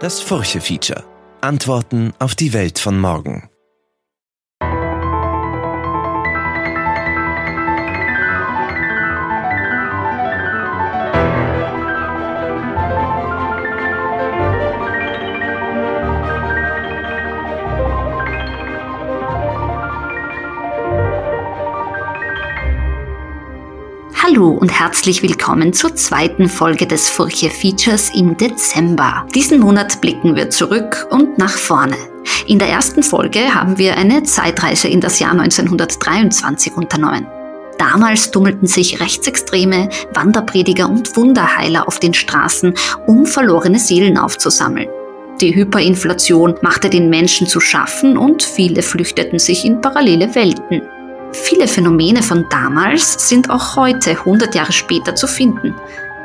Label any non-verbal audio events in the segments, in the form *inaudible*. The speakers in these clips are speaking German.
Das Furche-Feature. Antworten auf die Welt von morgen. Und herzlich willkommen zur zweiten Folge des Furche Features im Dezember. Diesen Monat blicken wir zurück und nach vorne. In der ersten Folge haben wir eine Zeitreise in das Jahr 1923 unternommen. Damals tummelten sich Rechtsextreme, Wanderprediger und Wunderheiler auf den Straßen, um verlorene Seelen aufzusammeln. Die Hyperinflation machte den Menschen zu schaffen und viele flüchteten sich in parallele Welten. Viele Phänomene von damals sind auch heute, 100 Jahre später, zu finden.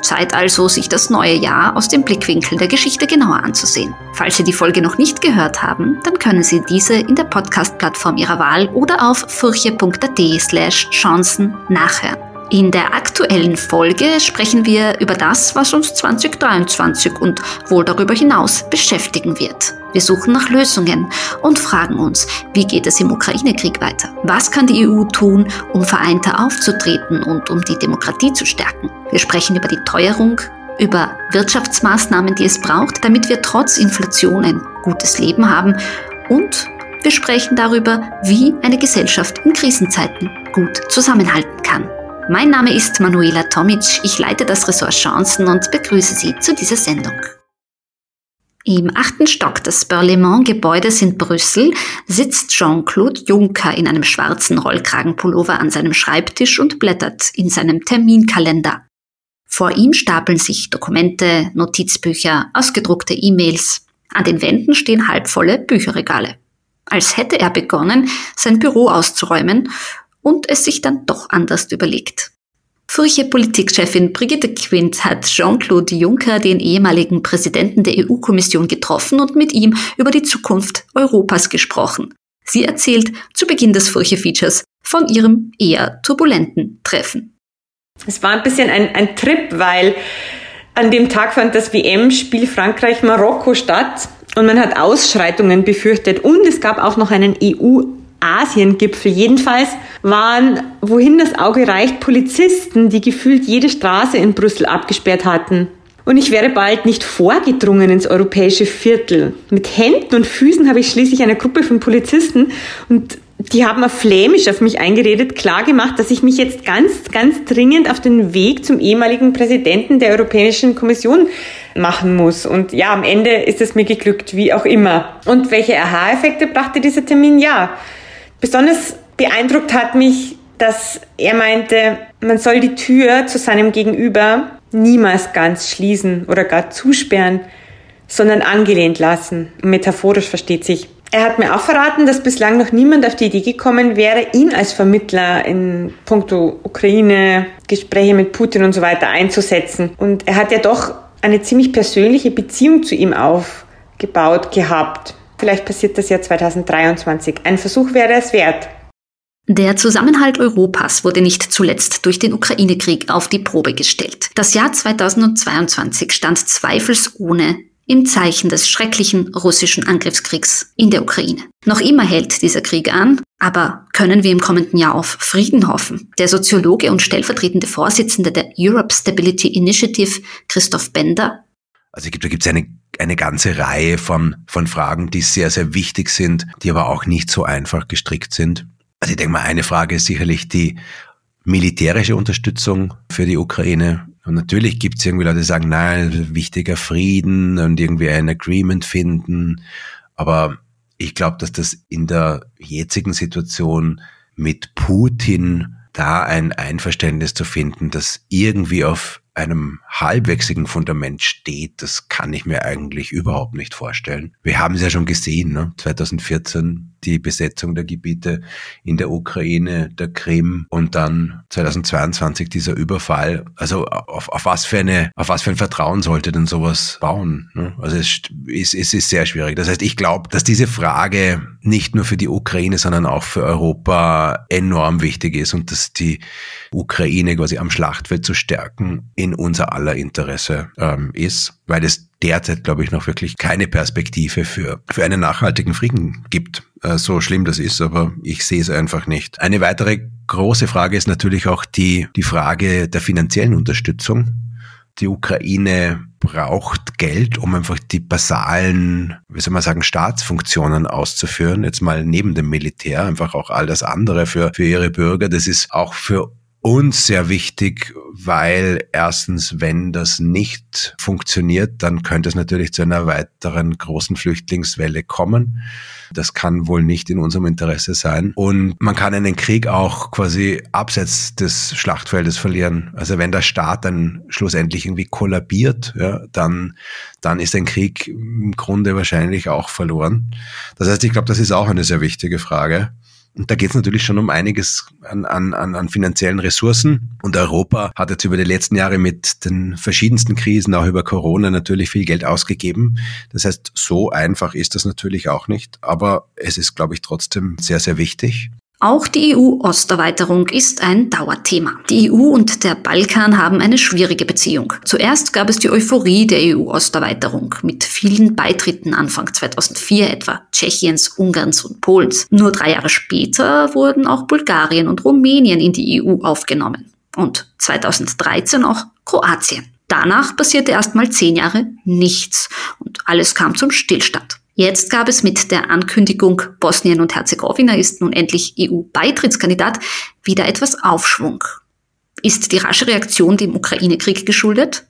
Zeit also, sich das neue Jahr aus dem Blickwinkel der Geschichte genauer anzusehen. Falls Sie die Folge noch nicht gehört haben, dann können Sie diese in der Podcast-Plattform Ihrer Wahl oder auf furche.at slash Chancen nachhören. In der aktuellen Folge sprechen wir über das, was uns 2023 und wohl darüber hinaus beschäftigen wird. Wir suchen nach Lösungen und fragen uns, wie geht es im Ukraine-Krieg weiter? Was kann die EU tun, um vereinter aufzutreten und um die Demokratie zu stärken? Wir sprechen über die Teuerung, über Wirtschaftsmaßnahmen, die es braucht, damit wir trotz Inflation ein gutes Leben haben und wir sprechen darüber, wie eine Gesellschaft in Krisenzeiten gut zusammenhalten kann. Mein Name ist Manuela Tomic, ich leite das Ressort Chancen und begrüße Sie zu dieser Sendung. Im achten Stock des Berlaymont-Gebäudes in Brüssel sitzt Jean-Claude Juncker in einem schwarzen Rollkragenpullover an seinem Schreibtisch und blättert in seinem Terminkalender. Vor ihm stapeln sich Dokumente, Notizbücher, ausgedruckte E-Mails. An den Wänden stehen halbvolle Bücherregale. Als hätte er begonnen, sein Büro auszuräumen und es sich dann doch anders überlegt. Furche Politikchefin Brigitte Quint hat Jean-Claude Juncker, den ehemaligen Präsidenten der EU-Kommission, getroffen und mit ihm über die Zukunft Europas gesprochen. Sie erzählt zu Beginn des Furche-Features von ihrem eher turbulenten Treffen. Es war ein bisschen ein, ein Trip, weil an dem Tag fand das WM-Spiel Frankreich-Marokko statt und man hat Ausschreitungen befürchtet und es gab auch noch einen EU Asiengipfel. Jedenfalls waren, wohin das Auge reicht, Polizisten, die gefühlt jede Straße in Brüssel abgesperrt hatten. Und ich wäre bald nicht vorgedrungen ins europäische Viertel. Mit Händen und Füßen habe ich schließlich eine Gruppe von Polizisten und die haben auf Flämisch auf mich eingeredet, klargemacht, dass ich mich jetzt ganz, ganz dringend auf den Weg zum ehemaligen Präsidenten der Europäischen Kommission machen muss. Und ja, am Ende ist es mir geglückt, wie auch immer. Und welche Aha-Effekte brachte dieser Termin? Ja, Besonders beeindruckt hat mich, dass er meinte, man soll die Tür zu seinem Gegenüber niemals ganz schließen oder gar zusperren, sondern angelehnt lassen. Metaphorisch versteht sich. Er hat mir auch verraten, dass bislang noch niemand auf die Idee gekommen wäre, ihn als Vermittler in puncto Ukraine, Gespräche mit Putin und so weiter einzusetzen. Und er hat ja doch eine ziemlich persönliche Beziehung zu ihm aufgebaut gehabt. Vielleicht passiert das ja 2023. Ein Versuch wäre es wert. Der Zusammenhalt Europas wurde nicht zuletzt durch den Ukraine-Krieg auf die Probe gestellt. Das Jahr 2022 stand zweifelsohne im Zeichen des schrecklichen russischen Angriffskriegs in der Ukraine. Noch immer hält dieser Krieg an, aber können wir im kommenden Jahr auf Frieden hoffen? Der Soziologe und stellvertretende Vorsitzende der Europe Stability Initiative, Christoph Bender, also da gibt es eine, eine ganze Reihe von, von Fragen, die sehr, sehr wichtig sind, die aber auch nicht so einfach gestrickt sind. Also ich denke mal, eine Frage ist sicherlich die militärische Unterstützung für die Ukraine. Und natürlich gibt es irgendwie Leute, die sagen, nein, wichtiger Frieden und irgendwie ein Agreement finden. Aber ich glaube, dass das in der jetzigen Situation mit Putin da ein Einverständnis zu finden, das irgendwie auf einem halbwechsigen Fundament steht, das kann ich mir eigentlich überhaupt nicht vorstellen. Wir haben es ja schon gesehen, ne? 2014 die Besetzung der Gebiete in der Ukraine, der Krim und dann 2022 dieser Überfall. Also auf, auf was für eine, auf was für ein Vertrauen sollte denn sowas bauen? Ne? Also es ist, es ist sehr schwierig. Das heißt, ich glaube, dass diese Frage nicht nur für die Ukraine, sondern auch für Europa enorm wichtig ist und dass die Ukraine quasi am Schlachtfeld zu stärken in unser aller Interesse ähm, ist, weil es derzeit, glaube ich, noch wirklich keine Perspektive für, für einen nachhaltigen Frieden gibt. Äh, so schlimm das ist, aber ich sehe es einfach nicht. Eine weitere große Frage ist natürlich auch die, die Frage der finanziellen Unterstützung. Die Ukraine braucht Geld, um einfach die basalen, wie soll man sagen, Staatsfunktionen auszuführen. Jetzt mal neben dem Militär, einfach auch all das andere für, für ihre Bürger. Das ist auch für uns sehr wichtig, weil erstens, wenn das nicht funktioniert, dann könnte es natürlich zu einer weiteren großen Flüchtlingswelle kommen. Das kann wohl nicht in unserem Interesse sein. Und man kann einen Krieg auch quasi abseits des Schlachtfeldes verlieren. Also wenn der Staat dann schlussendlich irgendwie kollabiert, ja, dann, dann ist ein Krieg im Grunde wahrscheinlich auch verloren. Das heißt, ich glaube, das ist auch eine sehr wichtige Frage. Und da geht es natürlich schon um einiges an, an, an finanziellen Ressourcen. Und Europa hat jetzt über die letzten Jahre mit den verschiedensten Krisen, auch über Corona, natürlich viel Geld ausgegeben. Das heißt, so einfach ist das natürlich auch nicht. Aber es ist, glaube ich, trotzdem sehr, sehr wichtig. Auch die EU-Osterweiterung ist ein Dauerthema. Die EU und der Balkan haben eine schwierige Beziehung. Zuerst gab es die Euphorie der EU-Osterweiterung mit vielen Beitritten Anfang 2004 etwa Tschechiens, Ungarns und Polens. Nur drei Jahre später wurden auch Bulgarien und Rumänien in die EU aufgenommen. Und 2013 auch Kroatien. Danach passierte erstmal zehn Jahre nichts und alles kam zum Stillstand. Jetzt gab es mit der Ankündigung, Bosnien und Herzegowina ist nun endlich EU-Beitrittskandidat, wieder etwas Aufschwung. Ist die rasche Reaktion dem Ukraine-Krieg geschuldet?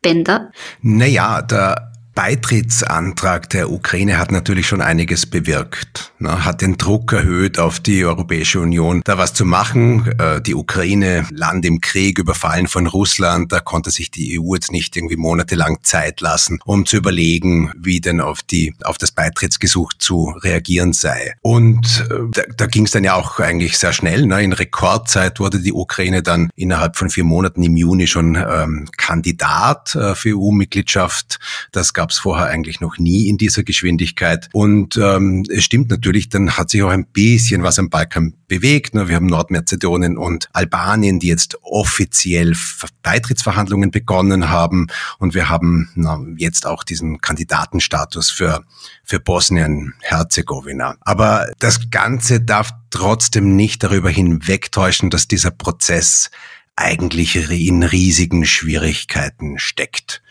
Bender? Naja, der Beitrittsantrag der Ukraine hat natürlich schon einiges bewirkt, ne, hat den Druck erhöht auf die Europäische Union, da was zu machen. Äh, die Ukraine, Land im Krieg, überfallen von Russland, da konnte sich die EU jetzt nicht irgendwie monatelang Zeit lassen, um zu überlegen, wie denn auf die auf das Beitrittsgesuch zu reagieren sei. Und äh, da, da ging es dann ja auch eigentlich sehr schnell. Ne, in Rekordzeit wurde die Ukraine dann innerhalb von vier Monaten im Juni schon ähm, Kandidat äh, für EU-Mitgliedschaft. Das gab es vorher eigentlich noch nie in dieser Geschwindigkeit. Und ähm, es stimmt natürlich, dann hat sich auch ein bisschen was am Balkan bewegt. Wir haben Nordmazedonien und Albanien, die jetzt offiziell Beitrittsverhandlungen begonnen haben. Und wir haben na, jetzt auch diesen Kandidatenstatus für, für Bosnien-Herzegowina. Aber das Ganze darf trotzdem nicht darüber hinwegtäuschen, dass dieser Prozess eigentlich in riesigen Schwierigkeiten steckt.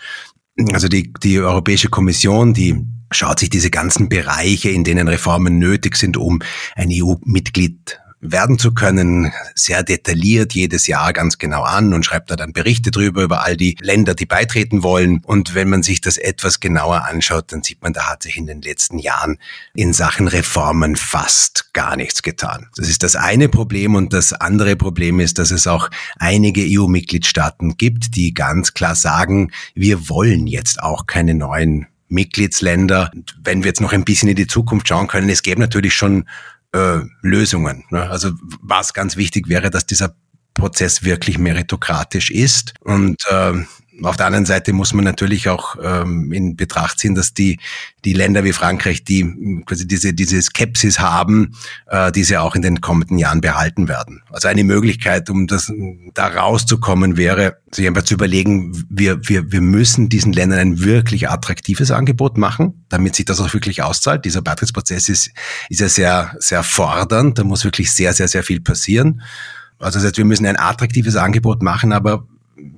Also die, die Europäische Kommission, die schaut sich diese ganzen Bereiche, in denen Reformen nötig sind, um ein EU-Mitglied werden zu können, sehr detailliert jedes Jahr ganz genau an und schreibt da dann Berichte drüber über all die Länder, die beitreten wollen. Und wenn man sich das etwas genauer anschaut, dann sieht man, da hat sich in den letzten Jahren in Sachen Reformen fast gar nichts getan. Das ist das eine Problem und das andere Problem ist, dass es auch einige EU-Mitgliedstaaten gibt, die ganz klar sagen, wir wollen jetzt auch keine neuen Mitgliedsländer. Wenn wir jetzt noch ein bisschen in die Zukunft schauen können, es gäbe natürlich schon äh, Lösungen. Ne? Also was ganz wichtig wäre, dass dieser Prozess wirklich meritokratisch ist und äh, auf der anderen Seite muss man natürlich auch ähm, in Betracht ziehen, dass die, die Länder wie Frankreich, die quasi diese, diese Skepsis haben, äh, diese auch in den kommenden Jahren behalten werden. Also eine Möglichkeit, um das da rauszukommen, wäre, sich einfach zu überlegen, wir, wir, wir müssen diesen Ländern ein wirklich attraktives Angebot machen, damit sich das auch wirklich auszahlt. Dieser Beitrittsprozess ist, ist ja sehr, sehr fordernd. Da muss wirklich sehr, sehr, sehr viel passieren. Also das heißt, wir müssen ein attraktives Angebot machen, aber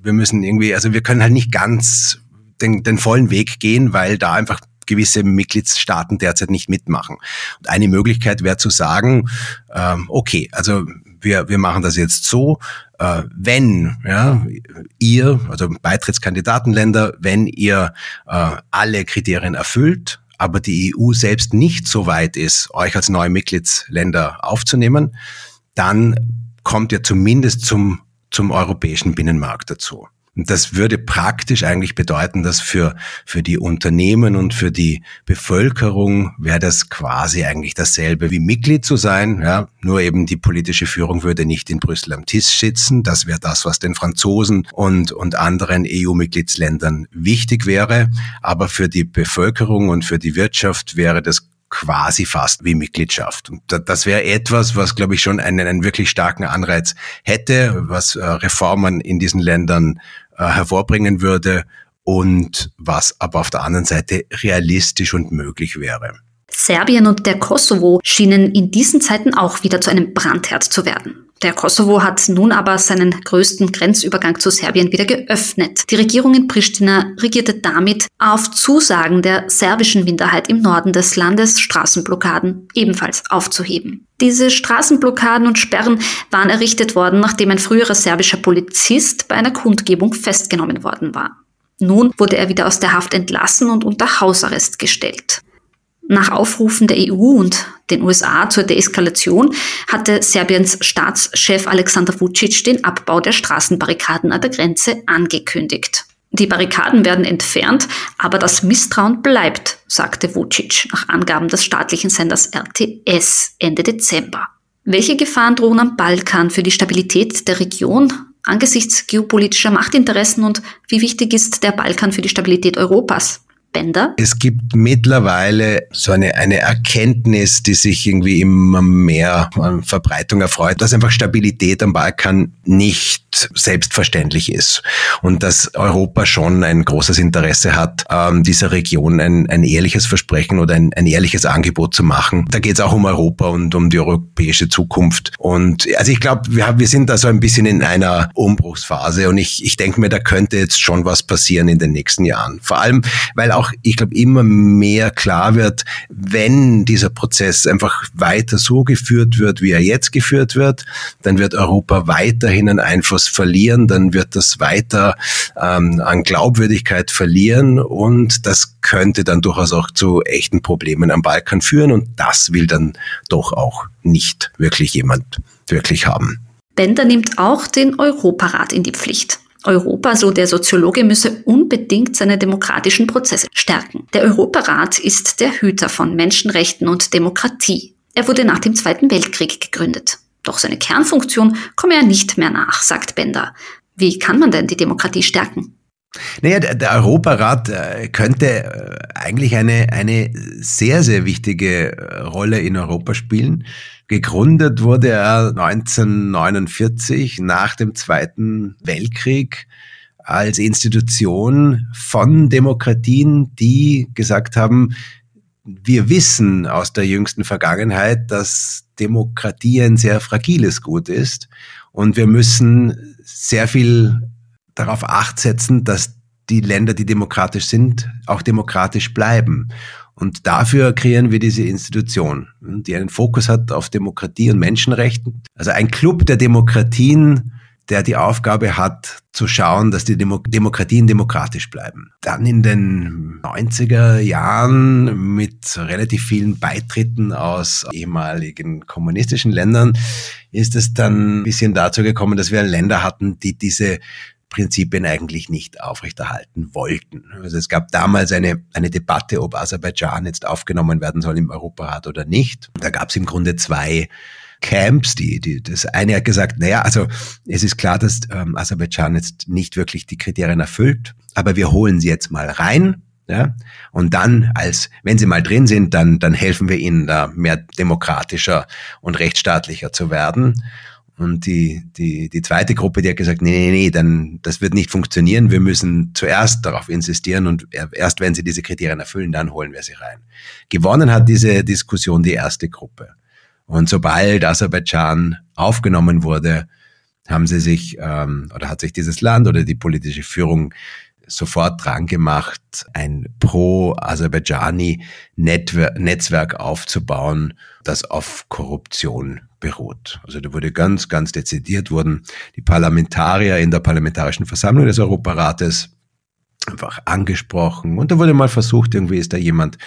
wir müssen irgendwie, also wir können halt nicht ganz den, den vollen Weg gehen, weil da einfach gewisse Mitgliedstaaten derzeit nicht mitmachen. Und eine Möglichkeit wäre zu sagen, ähm, okay, also wir, wir machen das jetzt so, äh, wenn ja, ihr, also Beitrittskandidatenländer, wenn ihr äh, alle Kriterien erfüllt, aber die EU selbst nicht so weit ist, euch als neue Mitgliedsländer aufzunehmen, dann kommt ihr zumindest zum zum europäischen Binnenmarkt dazu. Und das würde praktisch eigentlich bedeuten, dass für, für die Unternehmen und für die Bevölkerung wäre das quasi eigentlich dasselbe wie Mitglied zu sein. Ja, nur eben die politische Führung würde nicht in Brüssel am Tisch sitzen. Das wäre das, was den Franzosen und, und anderen EU-Mitgliedsländern wichtig wäre. Aber für die Bevölkerung und für die Wirtschaft wäre das quasi fast wie Mitgliedschaft. Und das wäre etwas, was, glaube ich, schon einen, einen wirklich starken Anreiz hätte, was äh, Reformen in diesen Ländern äh, hervorbringen würde und was aber auf der anderen Seite realistisch und möglich wäre. Serbien und der Kosovo schienen in diesen Zeiten auch wieder zu einem Brandherd zu werden. Der Kosovo hat nun aber seinen größten Grenzübergang zu Serbien wieder geöffnet. Die Regierung in Pristina regierte damit auf Zusagen der serbischen Minderheit im Norden des Landes Straßenblockaden ebenfalls aufzuheben. Diese Straßenblockaden und Sperren waren errichtet worden, nachdem ein früherer serbischer Polizist bei einer Kundgebung festgenommen worden war. Nun wurde er wieder aus der Haft entlassen und unter Hausarrest gestellt. Nach Aufrufen der EU und den USA zur Deeskalation hatte Serbiens Staatschef Alexander Vucic den Abbau der Straßenbarrikaden an der Grenze angekündigt. Die Barrikaden werden entfernt, aber das Misstrauen bleibt, sagte Vucic nach Angaben des staatlichen Senders RTS Ende Dezember. Welche Gefahren drohen am Balkan für die Stabilität der Region angesichts geopolitischer Machtinteressen und wie wichtig ist der Balkan für die Stabilität Europas? Bänder? Es gibt mittlerweile so eine, eine Erkenntnis, die sich irgendwie immer mehr an Verbreitung erfreut, dass einfach Stabilität am Balkan nicht selbstverständlich ist und dass Europa schon ein großes Interesse hat, ähm, dieser Region ein, ein ehrliches Versprechen oder ein, ein ehrliches Angebot zu machen. Da geht es auch um Europa und um die europäische Zukunft. Und also ich glaube, wir, wir sind da so ein bisschen in einer Umbruchsphase und ich, ich denke mir, da könnte jetzt schon was passieren in den nächsten Jahren. Vor allem, weil auch auch, ich glaube, immer mehr klar wird, wenn dieser Prozess einfach weiter so geführt wird, wie er jetzt geführt wird, dann wird Europa weiterhin einen Einfluss verlieren, dann wird das weiter ähm, an Glaubwürdigkeit verlieren und das könnte dann durchaus auch zu echten Problemen am Balkan führen und das will dann doch auch nicht wirklich jemand wirklich haben. Bender nimmt auch den Europarat in die Pflicht. Europa, so der Soziologe, müsse unbedingt seine demokratischen Prozesse stärken. Der Europarat ist der Hüter von Menschenrechten und Demokratie. Er wurde nach dem Zweiten Weltkrieg gegründet. Doch seine Kernfunktion komme er nicht mehr nach, sagt Bender. Wie kann man denn die Demokratie stärken? Naja, der Europarat äh, könnte äh, eigentlich eine, eine sehr, sehr wichtige äh, Rolle in Europa spielen. Gegründet wurde er 1949 nach dem Zweiten Weltkrieg als Institution von Demokratien, die gesagt haben, wir wissen aus der jüngsten Vergangenheit, dass Demokratie ein sehr fragiles Gut ist und wir müssen sehr viel darauf acht setzen, dass die Länder, die demokratisch sind, auch demokratisch bleiben. Und dafür kreieren wir diese Institution, die einen Fokus hat auf Demokratie und Menschenrechten. Also ein Club der Demokratien, der die Aufgabe hat, zu schauen, dass die Demo Demokratien demokratisch bleiben. Dann in den 90er Jahren mit relativ vielen Beitritten aus ehemaligen kommunistischen Ländern ist es dann ein bisschen dazu gekommen, dass wir Länder hatten, die diese Prinzipien eigentlich nicht aufrechterhalten wollten. Also es gab damals eine, eine Debatte, ob Aserbaidschan jetzt aufgenommen werden soll im Europarat oder nicht. Da gab es im Grunde zwei Camps, die, die, das eine hat gesagt, naja, also es ist klar, dass ähm, Aserbaidschan jetzt nicht wirklich die Kriterien erfüllt, aber wir holen sie jetzt mal rein, ja, und dann, als wenn sie mal drin sind, dann, dann helfen wir ihnen da mehr demokratischer und rechtsstaatlicher zu werden. Und die, die, die zweite Gruppe, die hat gesagt, nee, nee, nee, dann, das wird nicht funktionieren. Wir müssen zuerst darauf insistieren und erst wenn sie diese Kriterien erfüllen, dann holen wir sie rein. Gewonnen hat diese Diskussion die erste Gruppe. Und sobald Aserbaidschan aufgenommen wurde, haben sie sich, ähm, oder hat sich dieses Land oder die politische Führung sofort dran gemacht, ein pro-Aserbaidschani-Netzwerk aufzubauen, das auf Korruption beruht. Also da wurde ganz, ganz dezidiert wurden die Parlamentarier in der Parlamentarischen Versammlung des Europarates einfach angesprochen. Und da wurde mal versucht, irgendwie ist da jemand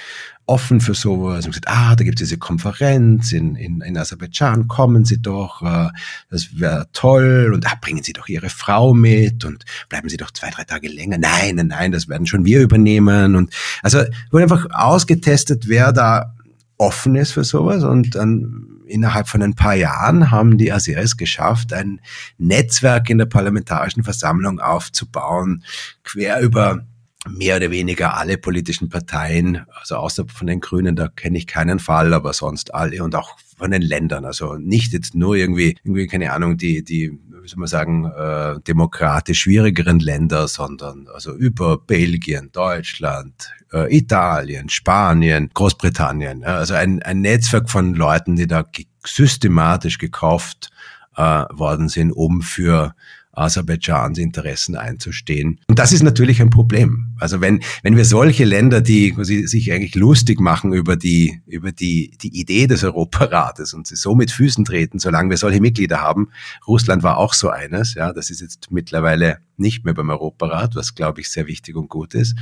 offen für sowas und gesagt, ah, da gibt es diese Konferenz in, in, in Aserbaidschan, kommen Sie doch, äh, das wäre toll und ah, bringen Sie doch Ihre Frau mit und bleiben Sie doch zwei, drei Tage länger. Nein, nein, nein, das werden schon wir übernehmen. Und also wurde einfach ausgetestet, wer da offen ist für sowas und dann innerhalb von ein paar Jahren haben die Aseris geschafft, ein Netzwerk in der Parlamentarischen Versammlung aufzubauen, quer über mehr oder weniger alle politischen Parteien, also außer von den Grünen, da kenne ich keinen Fall, aber sonst alle und auch von den Ländern. Also nicht jetzt nur irgendwie, irgendwie keine Ahnung, die, die, wie soll man sagen, äh, demokratisch schwierigeren Länder, sondern also über Belgien, Deutschland, äh, Italien, Spanien, Großbritannien. Ja, also ein, ein Netzwerk von Leuten, die da systematisch gekauft äh, worden sind, um für Aserbaidschans Interessen einzustehen. Und das ist natürlich ein Problem. Also wenn, wenn wir solche Länder, die sich eigentlich lustig machen über die, über die, die Idee des Europarates und sie so mit Füßen treten, solange wir solche Mitglieder haben, Russland war auch so eines, ja, das ist jetzt mittlerweile nicht mehr beim Europarat, was glaube ich sehr wichtig und gut ist.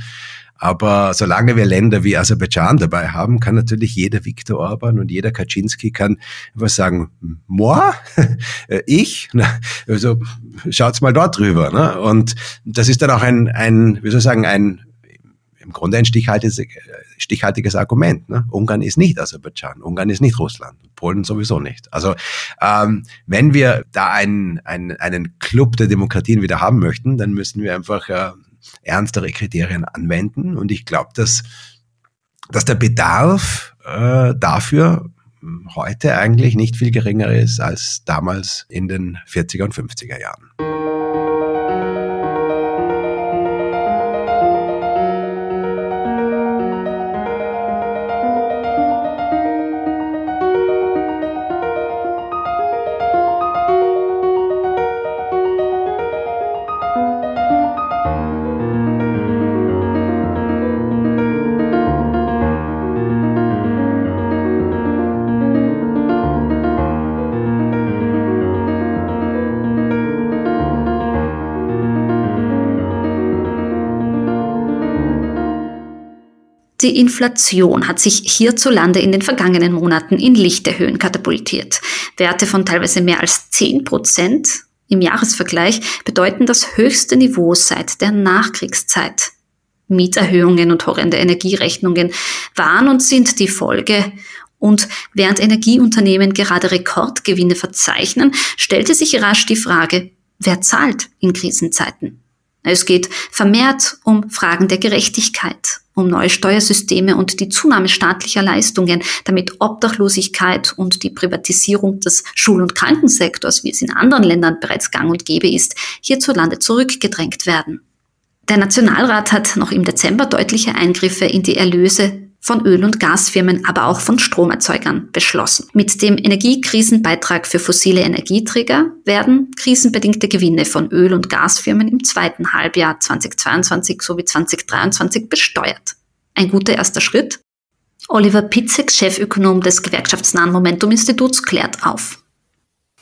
Aber solange wir Länder wie Aserbaidschan dabei haben, kann natürlich jeder Viktor Orban und jeder Kaczynski kann was sagen, moi, *laughs* ich, also schaut's mal dort drüber. Ne? Und das ist dann auch ein, ein, wie soll ich sagen, ein im Grunde ein stichhaltiges, stichhaltiges Argument. Ne? Ungarn ist nicht Aserbaidschan, Ungarn ist nicht Russland, Polen sowieso nicht. Also ähm, wenn wir da einen, einen, einen Club der Demokratien wieder haben möchten, dann müssen wir einfach äh, ernstere Kriterien anwenden. Und ich glaube, dass, dass der Bedarf äh, dafür heute eigentlich nicht viel geringer ist als damals in den 40er und 50er Jahren. Die Inflation hat sich hierzulande in den vergangenen Monaten in lichte Höhen katapultiert. Werte von teilweise mehr als 10 Prozent im Jahresvergleich bedeuten das höchste Niveau seit der Nachkriegszeit. Mieterhöhungen und horrende Energierechnungen waren und sind die Folge. Und während Energieunternehmen gerade Rekordgewinne verzeichnen, stellte sich rasch die Frage, wer zahlt in Krisenzeiten? Es geht vermehrt um Fragen der Gerechtigkeit, um neue Steuersysteme und die Zunahme staatlicher Leistungen, damit Obdachlosigkeit und die Privatisierung des Schul- und Krankensektors, wie es in anderen Ländern bereits gang und gäbe ist, hierzulande zurückgedrängt werden. Der Nationalrat hat noch im Dezember deutliche Eingriffe in die Erlöse von Öl- und Gasfirmen, aber auch von Stromerzeugern beschlossen. Mit dem Energiekrisenbeitrag für fossile Energieträger werden krisenbedingte Gewinne von Öl- und Gasfirmen im zweiten Halbjahr 2022 sowie 2023 besteuert. Ein guter erster Schritt? Oliver Pitzek, Chefökonom des gewerkschaftsnahen Momentum-Instituts, klärt auf.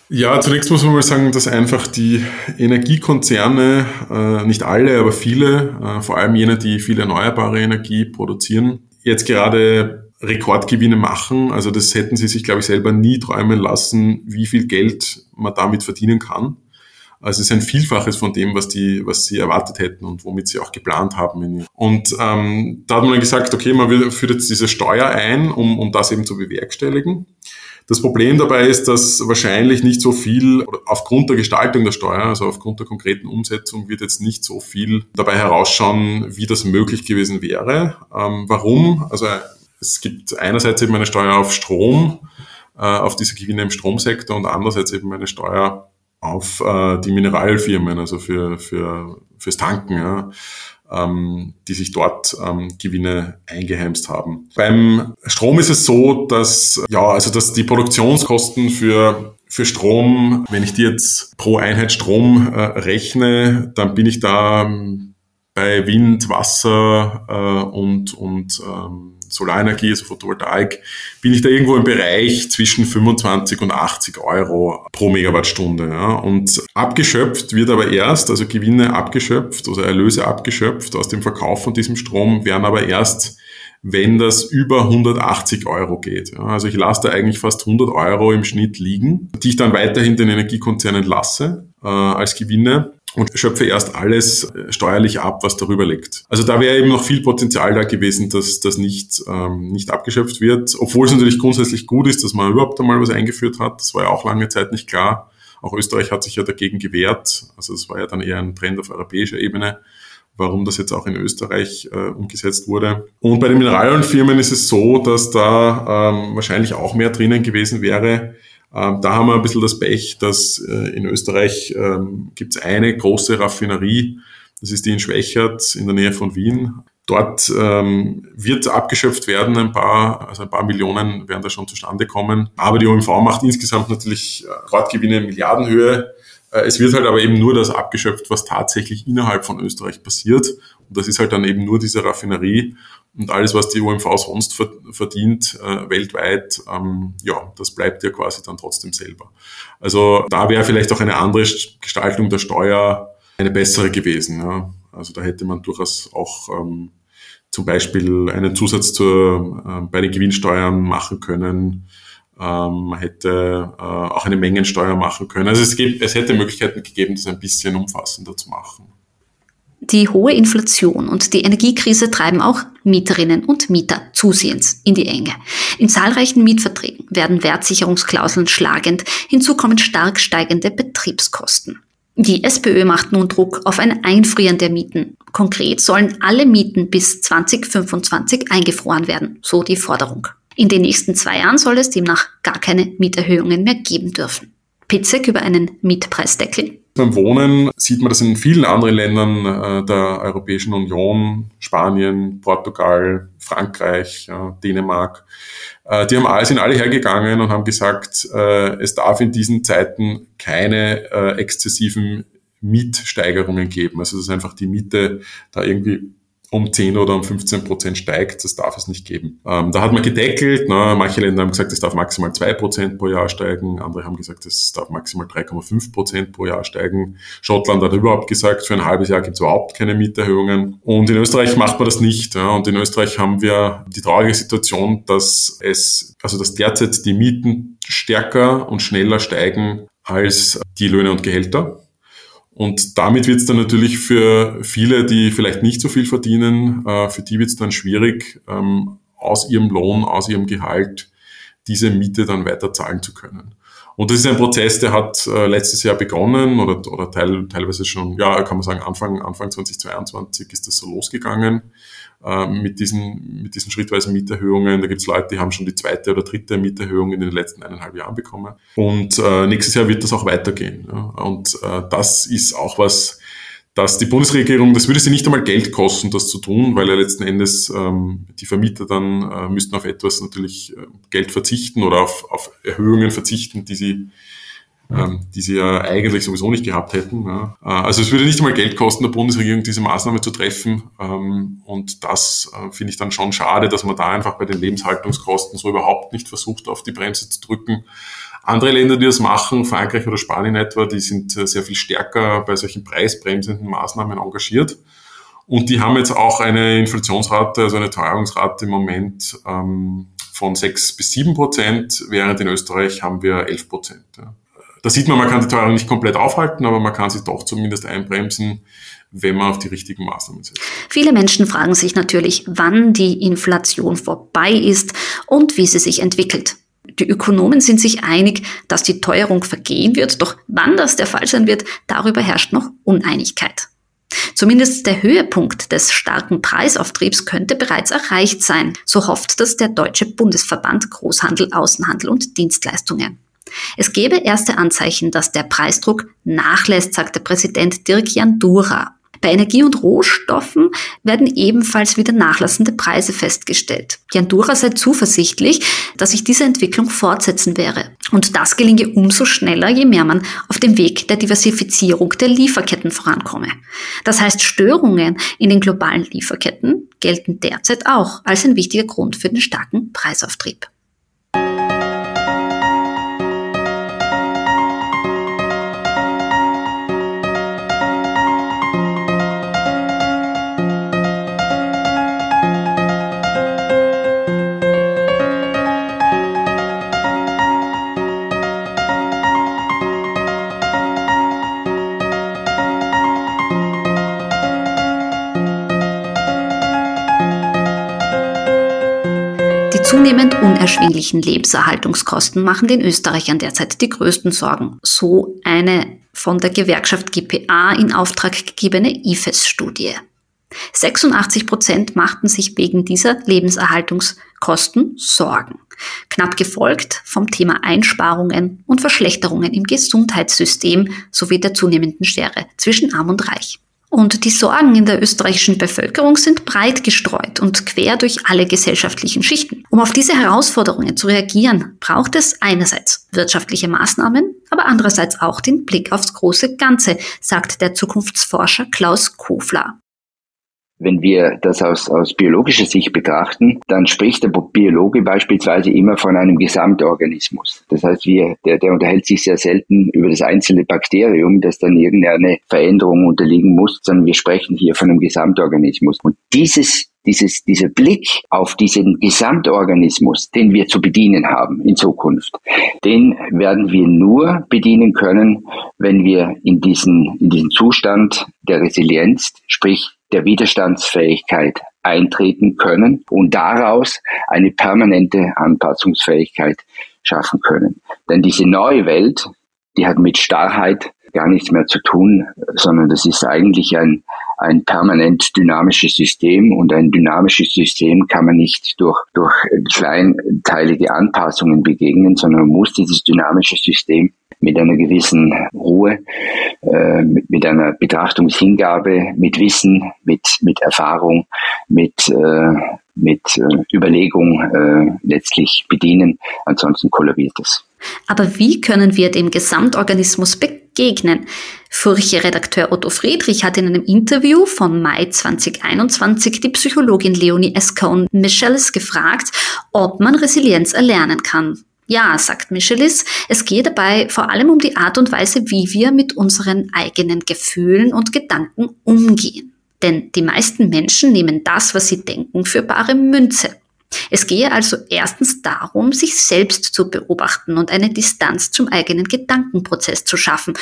Ja, zunächst muss man mal sagen, dass einfach die Energiekonzerne, äh, nicht alle, aber viele, äh, vor allem jene, die viel erneuerbare Energie produzieren, jetzt gerade Rekordgewinne machen. Also das hätten sie sich, glaube ich, selber nie träumen lassen, wie viel Geld man damit verdienen kann. Also es ist ein Vielfaches von dem, was die, was sie erwartet hätten und womit sie auch geplant haben. Und ähm, da hat man dann gesagt, okay, man führt jetzt diese Steuer ein, um, um das eben zu bewerkstelligen. Das Problem dabei ist, dass wahrscheinlich nicht so viel, aufgrund der Gestaltung der Steuer, also aufgrund der konkreten Umsetzung, wird jetzt nicht so viel dabei herausschauen, wie das möglich gewesen wäre. Ähm, warum? Also es gibt einerseits eben eine Steuer auf Strom, äh, auf diese Gewinne im Stromsektor und andererseits eben eine Steuer auf äh, die Mineralfirmen, also für, für, fürs Tanken. Ja ähm, die sich dort ähm, Gewinne eingeheimst haben. Beim Strom ist es so, dass, ja, also dass die Produktionskosten für für Strom, wenn ich die jetzt pro Einheit Strom äh, rechne, dann bin ich da ähm, bei Wind, Wasser äh, und, und ähm, Solarenergie, also Photovoltaik, bin ich da irgendwo im Bereich zwischen 25 und 80 Euro pro Megawattstunde. Ja. Und abgeschöpft wird aber erst, also Gewinne abgeschöpft, also Erlöse abgeschöpft aus dem Verkauf von diesem Strom, werden aber erst wenn das über 180 Euro geht. Ja, also ich lasse da eigentlich fast 100 Euro im Schnitt liegen, die ich dann weiterhin den Energiekonzernen lasse äh, als Gewinne und schöpfe erst alles äh, steuerlich ab, was darüber liegt. Also da wäre eben noch viel Potenzial da gewesen, dass das nicht, ähm, nicht abgeschöpft wird, obwohl es natürlich grundsätzlich gut ist, dass man überhaupt einmal was eingeführt hat. Das war ja auch lange Zeit nicht klar. Auch Österreich hat sich ja dagegen gewehrt. Also es war ja dann eher ein Trend auf europäischer Ebene, warum das jetzt auch in Österreich äh, umgesetzt wurde. Und bei den Mineralölfirmen ist es so, dass da ähm, wahrscheinlich auch mehr drinnen gewesen wäre, ähm, da haben wir ein bisschen das Pech, dass äh, in Österreich ähm, gibt es eine große Raffinerie, das ist die in Schwächert in der Nähe von Wien. Dort ähm, wird abgeschöpft werden, ein paar, also ein paar Millionen werden da schon zustande kommen. Aber die OMV macht insgesamt natürlich Rekordgewinne in Milliardenhöhe. Äh, es wird halt aber eben nur das abgeschöpft, was tatsächlich innerhalb von Österreich passiert. Und das ist halt dann eben nur diese Raffinerie. Und alles, was die OMV sonst verdient äh, weltweit, ähm, ja, das bleibt ja quasi dann trotzdem selber. Also da wäre vielleicht auch eine andere Gestaltung der Steuer eine bessere gewesen. Ja. Also da hätte man durchaus auch ähm, zum Beispiel einen Zusatz zur, äh, bei den Gewinnsteuern machen können. Ähm, man hätte äh, auch eine Mengensteuer machen können. Also es, gibt, es hätte Möglichkeiten gegeben, das ein bisschen umfassender zu machen. Die hohe Inflation und die Energiekrise treiben auch Mieterinnen und Mieter zusehends in die Enge. In zahlreichen Mietverträgen werden Wertsicherungsklauseln schlagend, hinzu kommen stark steigende Betriebskosten. Die SPÖ macht nun Druck auf ein Einfrieren der Mieten. Konkret sollen alle Mieten bis 2025 eingefroren werden, so die Forderung. In den nächsten zwei Jahren soll es demnach gar keine Mieterhöhungen mehr geben dürfen. Pitzek über einen Mietpreisdeckel. Beim Wohnen sieht man das in vielen anderen Ländern äh, der Europäischen Union, Spanien, Portugal, Frankreich, Dänemark. Äh, die haben alle, sind alle hergegangen und haben gesagt, äh, es darf in diesen Zeiten keine exzessiven Mietsteigerungen geben. Also dass einfach die Miete da irgendwie um 10 oder um 15 Prozent steigt, das darf es nicht geben. Ähm, da hat man gedeckelt, ne? manche Länder haben gesagt, es darf maximal 2 Prozent pro Jahr steigen, andere haben gesagt, es darf maximal 3,5 Prozent pro Jahr steigen. Schottland hat überhaupt gesagt, für ein halbes Jahr gibt es überhaupt keine Mieterhöhungen. Und in Österreich macht man das nicht. Ja? Und in Österreich haben wir die traurige Situation, dass es, also dass derzeit die Mieten stärker und schneller steigen als die Löhne und Gehälter. Und damit wird es dann natürlich für viele, die vielleicht nicht so viel verdienen, äh, für die wird es dann schwierig, ähm, aus ihrem Lohn, aus ihrem Gehalt diese Miete dann weiter zahlen zu können. Und das ist ein Prozess, der hat äh, letztes Jahr begonnen oder, oder teil, teilweise schon, ja, kann man sagen, Anfang, Anfang 2022 ist das so losgegangen äh, mit, diesen, mit diesen schrittweisen Mieterhöhungen. Da gibt es Leute, die haben schon die zweite oder dritte Mieterhöhung in den letzten eineinhalb Jahren bekommen. Und äh, nächstes Jahr wird das auch weitergehen. Ja. Und äh, das ist auch was, dass die Bundesregierung, das würde sie nicht einmal Geld kosten, das zu tun, weil ja letzten Endes ähm, die Vermieter dann äh, müssten auf etwas natürlich äh, Geld verzichten oder auf, auf Erhöhungen verzichten, die sie ähm, die sie ja eigentlich sowieso nicht gehabt hätten. Äh, also es würde nicht einmal Geld kosten, der Bundesregierung diese Maßnahme zu treffen. Ähm, und das äh, finde ich dann schon schade, dass man da einfach bei den Lebenshaltungskosten so überhaupt nicht versucht, auf die Bremse zu drücken. Andere Länder, die das machen, Frankreich oder Spanien etwa, die sind äh, sehr viel stärker bei solchen preisbremsenden Maßnahmen engagiert. Und die haben jetzt auch eine Inflationsrate, also eine Teuerungsrate im Moment ähm, von sechs bis sieben Prozent, während in Österreich haben wir elf Prozent. Ja. Da sieht man, man kann die Teuerung nicht komplett aufhalten, aber man kann sie doch zumindest einbremsen, wenn man auf die richtigen Maßnahmen setzt. Viele Menschen fragen sich natürlich, wann die Inflation vorbei ist und wie sie sich entwickelt. Die Ökonomen sind sich einig, dass die Teuerung vergehen wird, doch wann das der Fall sein wird, darüber herrscht noch Uneinigkeit. Zumindest der Höhepunkt des starken Preisauftriebs könnte bereits erreicht sein, so hofft das der Deutsche Bundesverband Großhandel, Außenhandel und Dienstleistungen. Es gebe erste Anzeichen, dass der Preisdruck nachlässt, sagte Präsident Dirk Jan Dura. Bei Energie und Rohstoffen werden ebenfalls wieder nachlassende Preise festgestellt. Die Andura sei zuversichtlich, dass sich diese Entwicklung fortsetzen werde. Und das gelinge umso schneller, je mehr man auf dem Weg der Diversifizierung der Lieferketten vorankomme. Das heißt, Störungen in den globalen Lieferketten gelten derzeit auch als ein wichtiger Grund für den starken Preisauftrieb. Zunehmend unerschwinglichen Lebenserhaltungskosten machen den Österreichern derzeit die größten Sorgen. So eine von der Gewerkschaft GPA in Auftrag gegebene IFES-Studie. 86 Prozent machten sich wegen dieser Lebenserhaltungskosten Sorgen. Knapp gefolgt vom Thema Einsparungen und Verschlechterungen im Gesundheitssystem sowie der zunehmenden Schere zwischen Arm und Reich. Und die Sorgen in der österreichischen Bevölkerung sind breit gestreut und quer durch alle gesellschaftlichen Schichten. Um auf diese Herausforderungen zu reagieren, braucht es einerseits wirtschaftliche Maßnahmen, aber andererseits auch den Blick aufs große Ganze, sagt der Zukunftsforscher Klaus Kofler. Wenn wir das aus, aus biologischer Sicht betrachten, dann spricht der Biologe beispielsweise immer von einem Gesamtorganismus. Das heißt, wir, der, der unterhält sich sehr selten über das einzelne Bakterium, das dann irgendeine Veränderung unterliegen muss, sondern wir sprechen hier von einem Gesamtorganismus. Und dieses dieses, dieser Blick auf diesen Gesamtorganismus, den wir zu bedienen haben in Zukunft, den werden wir nur bedienen können, wenn wir in diesen, in diesen Zustand der Resilienz, sprich der Widerstandsfähigkeit eintreten können und daraus eine permanente Anpassungsfähigkeit schaffen können. Denn diese neue Welt, die hat mit Starrheit gar nichts mehr zu tun, sondern das ist eigentlich ein, ein permanent dynamisches System und ein dynamisches System kann man nicht durch, durch kleinteilige Anpassungen begegnen, sondern man muss dieses dynamische System mit einer gewissen Ruhe, äh, mit, mit, einer Betrachtungshingabe, mit Wissen, mit, mit Erfahrung, mit, äh, mit äh, Überlegung äh, letztlich bedienen. Ansonsten kollabiert es. Aber wie können wir dem Gesamtorganismus begegnen? Furche-Redakteur Otto Friedrich hat in einem Interview von Mai 2021 die Psychologin Leonie Escone Michels gefragt, ob man Resilienz erlernen kann. Ja, sagt Michelis, es geht dabei vor allem um die Art und Weise, wie wir mit unseren eigenen Gefühlen und Gedanken umgehen. Denn die meisten Menschen nehmen das, was sie denken, für bare Münze. Es gehe also erstens darum, sich selbst zu beobachten und eine Distanz zum eigenen Gedankenprozess zu schaffen.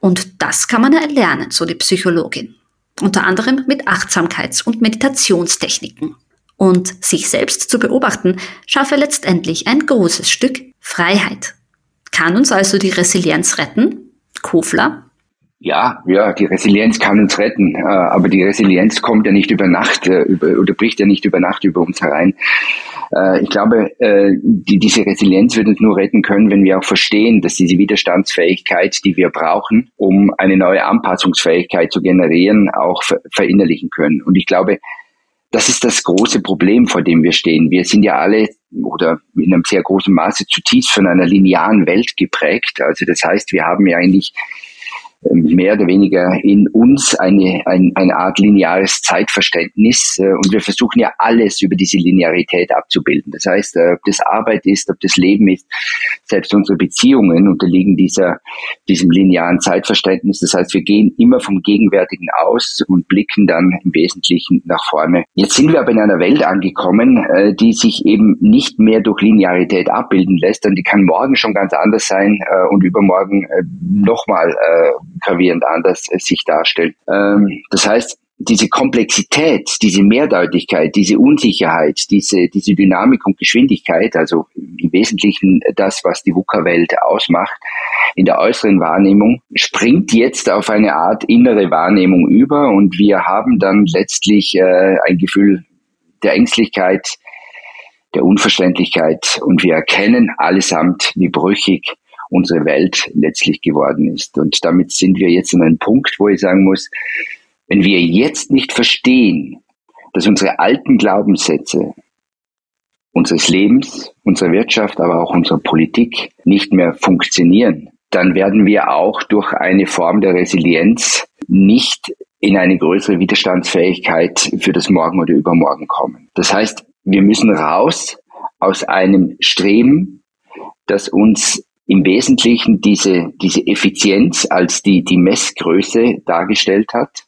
Und das kann man erlernen, so die Psychologin. Unter anderem mit Achtsamkeits- und Meditationstechniken und sich selbst zu beobachten, schaffe letztendlich ein großes Stück Freiheit. Kann uns also die Resilienz retten? Kofler? Ja, ja, die Resilienz kann uns retten, äh, aber die Resilienz kommt ja nicht über Nacht äh, oder bricht ja nicht über Nacht über uns herein. Äh, ich glaube, die, diese Resilienz wird uns nur retten können, wenn wir auch verstehen, dass diese Widerstandsfähigkeit, die wir brauchen, um eine neue Anpassungsfähigkeit zu generieren, auch verinnerlichen können. Und ich glaube, das ist das große Problem, vor dem wir stehen. Wir sind ja alle oder in einem sehr großen Maße zutiefst von einer linearen Welt geprägt. Also das heißt, wir haben ja eigentlich mehr oder weniger in uns eine, ein, eine Art lineares Zeitverständnis äh, und wir versuchen ja alles über diese Linearität abzubilden. Das heißt, äh, ob das Arbeit ist, ob das Leben ist, selbst unsere Beziehungen unterliegen dieser, diesem linearen Zeitverständnis. Das heißt, wir gehen immer vom Gegenwärtigen aus und blicken dann im Wesentlichen nach vorne. Jetzt sind wir aber in einer Welt angekommen, äh, die sich eben nicht mehr durch Linearität abbilden lässt, und die kann morgen schon ganz anders sein und übermorgen nochmal gravierend anders äh, sich darstellt. Ähm, das heißt, diese Komplexität, diese Mehrdeutigkeit, diese Unsicherheit, diese, diese Dynamik und Geschwindigkeit, also im Wesentlichen das, was die VUCA-Welt ausmacht, in der äußeren Wahrnehmung, springt jetzt auf eine Art innere Wahrnehmung über und wir haben dann letztlich äh, ein Gefühl der Ängstlichkeit, der Unverständlichkeit und wir erkennen allesamt, wie brüchig unsere Welt letztlich geworden ist. Und damit sind wir jetzt an einem Punkt, wo ich sagen muss, Wenn wir jetzt nicht verstehen, dass unsere alten Glaubenssätze unseres Lebens, unserer Wirtschaft, aber auch unserer Politik nicht mehr funktionieren, dann werden wir auch durch eine Form der Resilienz nicht in eine größere Widerstandsfähigkeit für das Morgen oder Übermorgen kommen. Das heißt, wir müssen raus aus einem Streben, das uns im Wesentlichen diese, diese Effizienz als die, die Messgröße dargestellt hat.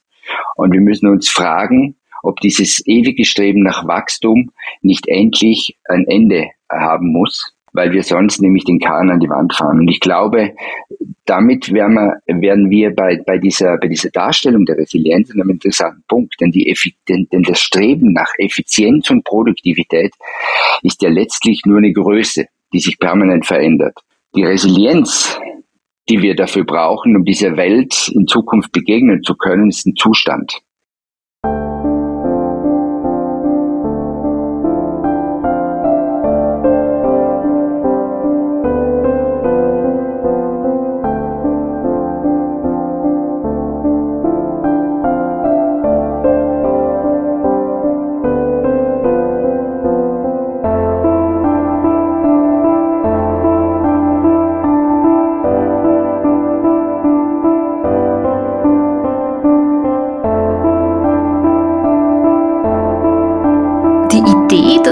Und wir müssen uns fragen, ob dieses ewige Streben nach Wachstum nicht endlich ein Ende haben muss, weil wir sonst nämlich den Kahn an die Wand fahren. Und ich glaube, damit werden wir, werden wir bei, bei, dieser, bei dieser Darstellung der Resilienz an einem interessanten Punkt. Denn, die, denn, denn das Streben nach Effizienz und Produktivität ist ja letztlich nur eine Größe, die sich permanent verändert. Die Resilienz, die wir dafür brauchen, um dieser Welt in Zukunft begegnen zu können, ist ein Zustand.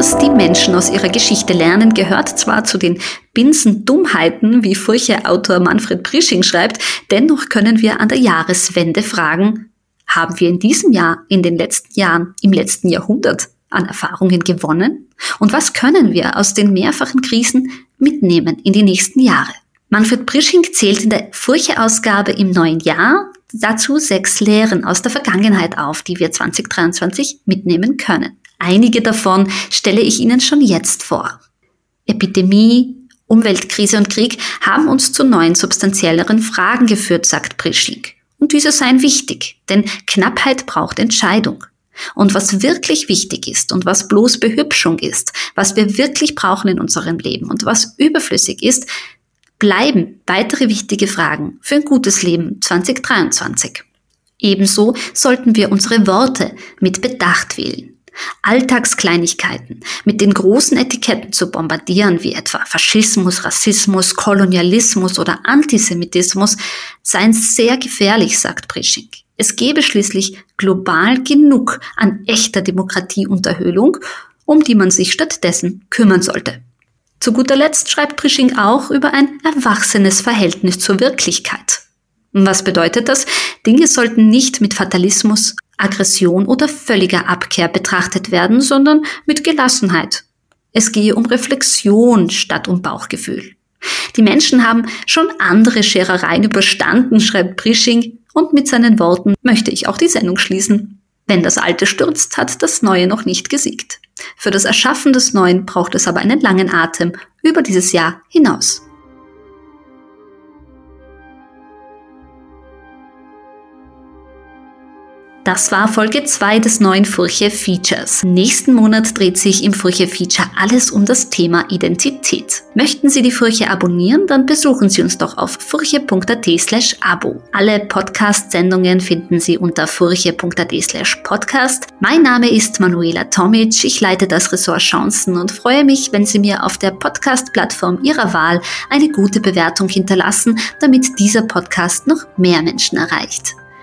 Dass die Menschen aus ihrer Geschichte lernen, gehört zwar zu den Binsen-Dummheiten, wie Furche-Autor Manfred Prisching schreibt, dennoch können wir an der Jahreswende fragen, haben wir in diesem Jahr, in den letzten Jahren, im letzten Jahrhundert an Erfahrungen gewonnen? Und was können wir aus den mehrfachen Krisen mitnehmen in die nächsten Jahre? Manfred Prisching zählt in der Furche-Ausgabe im neuen Jahr dazu sechs Lehren aus der Vergangenheit auf, die wir 2023 mitnehmen können. Einige davon stelle ich Ihnen schon jetzt vor. Epidemie, Umweltkrise und Krieg haben uns zu neuen substanzielleren Fragen geführt, sagt Prisching. Und diese seien wichtig, denn Knappheit braucht Entscheidung. Und was wirklich wichtig ist und was bloß Behübschung ist, was wir wirklich brauchen in unserem Leben und was überflüssig ist, bleiben weitere wichtige Fragen für ein gutes Leben 2023. Ebenso sollten wir unsere Worte mit Bedacht wählen. Alltagskleinigkeiten mit den großen Etiketten zu bombardieren, wie etwa Faschismus, Rassismus, Kolonialismus oder Antisemitismus, seien sehr gefährlich, sagt Prisching. Es gebe schließlich global genug an echter Demokratieunterhöhlung, um die man sich stattdessen kümmern sollte. Zu guter Letzt schreibt Prisching auch über ein erwachsenes Verhältnis zur Wirklichkeit. Was bedeutet das? Dinge sollten nicht mit Fatalismus, Aggression oder völliger Abkehr betrachtet werden, sondern mit Gelassenheit. Es gehe um Reflexion statt um Bauchgefühl. Die Menschen haben schon andere Scherereien überstanden, schreibt Prisching, und mit seinen Worten möchte ich auch die Sendung schließen. Wenn das Alte stürzt, hat das Neue noch nicht gesiegt. Für das Erschaffen des Neuen braucht es aber einen langen Atem über dieses Jahr hinaus. Das war Folge 2 des neuen Furche Features. Nächsten Monat dreht sich im Furche Feature alles um das Thema Identität. Möchten Sie die Furche abonnieren, dann besuchen Sie uns doch auf furche.at slash abo. Alle Podcast-Sendungen finden Sie unter furche.at slash podcast. Mein Name ist Manuela Tomic. Ich leite das Ressort Chancen und freue mich, wenn Sie mir auf der Podcast-Plattform Ihrer Wahl eine gute Bewertung hinterlassen, damit dieser Podcast noch mehr Menschen erreicht.